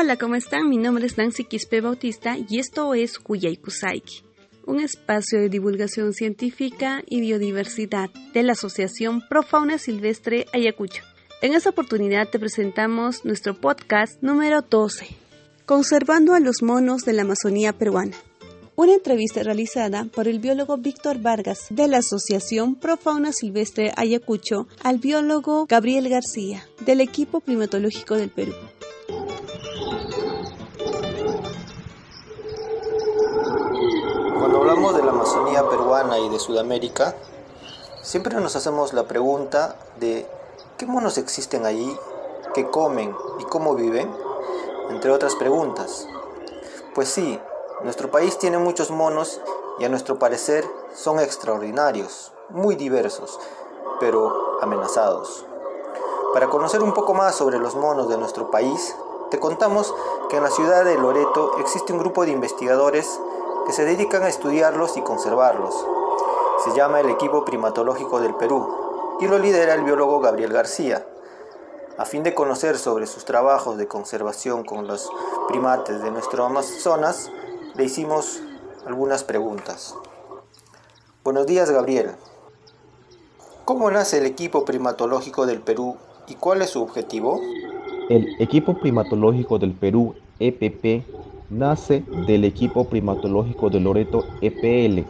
Hola, ¿cómo están? Mi nombre es Nancy Quispe Bautista y esto es Kuyaykusaiki, un espacio de divulgación científica y biodiversidad de la Asociación Pro Fauna Silvestre Ayacucho. En esta oportunidad te presentamos nuestro podcast número 12, Conservando a los monos de la Amazonía peruana. Una entrevista realizada por el biólogo Víctor Vargas de la Asociación Pro Fauna Silvestre Ayacucho al biólogo Gabriel García del equipo primatológico del Perú. De la Amazonía peruana y de Sudamérica, siempre nos hacemos la pregunta de ¿qué monos existen allí? ¿Qué comen y cómo viven? Entre otras preguntas. Pues sí, nuestro país tiene muchos monos y a nuestro parecer son extraordinarios, muy diversos, pero amenazados. Para conocer un poco más sobre los monos de nuestro país, te contamos que en la ciudad de Loreto existe un grupo de investigadores que se dedican a estudiarlos y conservarlos. Se llama el Equipo Primatológico del Perú y lo lidera el biólogo Gabriel García. A fin de conocer sobre sus trabajos de conservación con los primates de nuestro Amazonas, le hicimos algunas preguntas. Buenos días, Gabriel. ¿Cómo nace el equipo primatológico del Perú y cuál es su objetivo? El equipo primatológico del Perú, EPP, nace del equipo primatológico de Loreto, EPL.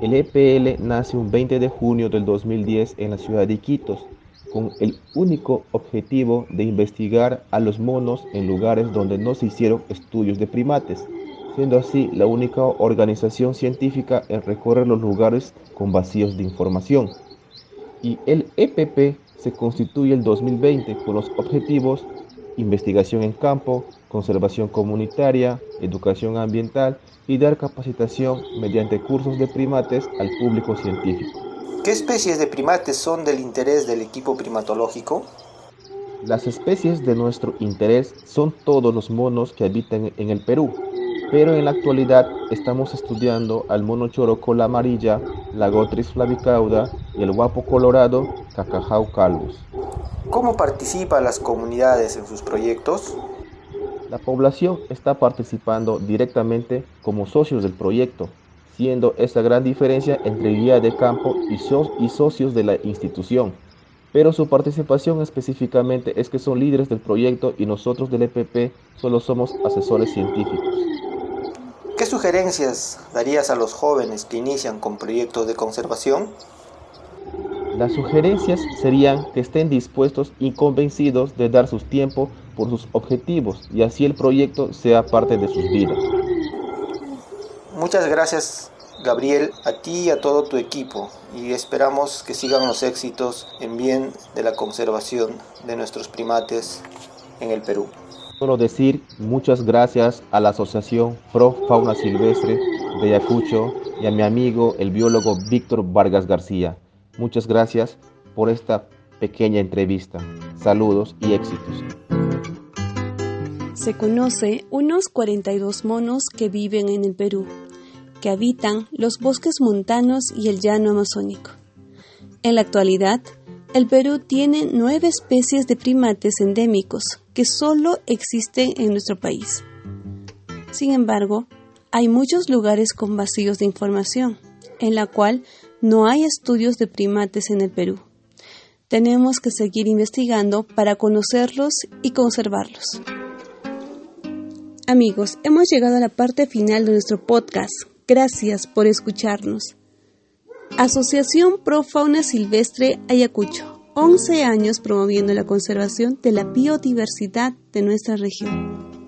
El EPL nace un 20 de junio del 2010 en la ciudad de Iquitos, con el único objetivo de investigar a los monos en lugares donde no se hicieron estudios de primates siendo así la única organización científica en recorrer los lugares con vacíos de información. Y el EPP se constituye el 2020 con los objetivos investigación en campo, conservación comunitaria, educación ambiental y dar capacitación mediante cursos de primates al público científico. ¿Qué especies de primates son del interés del equipo primatológico? Las especies de nuestro interés son todos los monos que habitan en el Perú, pero en la actualidad estamos estudiando al mono choro cola amarilla, la gotris flavicauda y el guapo colorado cacajau calvus. ¿Cómo participan las comunidades en sus proyectos? La población está participando directamente como socios del proyecto, siendo esta gran diferencia entre guía de campo y, y socios de la institución. Pero su participación específicamente es que son líderes del proyecto y nosotros del EPP solo somos asesores científicos. ¿Qué sugerencias darías a los jóvenes que inician con proyectos de conservación? Las sugerencias serían que estén dispuestos y convencidos de dar su tiempo por sus objetivos y así el proyecto sea parte de sus vidas. Muchas gracias Gabriel, a ti y a todo tu equipo y esperamos que sigan los éxitos en bien de la conservación de nuestros primates en el Perú. Solo decir muchas gracias a la Asociación Pro Fauna Silvestre de Ayacucho y a mi amigo el biólogo Víctor Vargas García. Muchas gracias por esta pequeña entrevista. Saludos y éxitos. Se conoce unos 42 monos que viven en el Perú, que habitan los bosques montanos y el llano amazónico. En la actualidad, el Perú tiene nueve especies de primates endémicos que solo existen en nuestro país. Sin embargo, hay muchos lugares con vacíos de información, en la cual no hay estudios de primates en el Perú. Tenemos que seguir investigando para conocerlos y conservarlos. Amigos, hemos llegado a la parte final de nuestro podcast. Gracias por escucharnos. Asociación Pro Fauna Silvestre Ayacucho. 11 años promoviendo la conservación de la biodiversidad de nuestra región.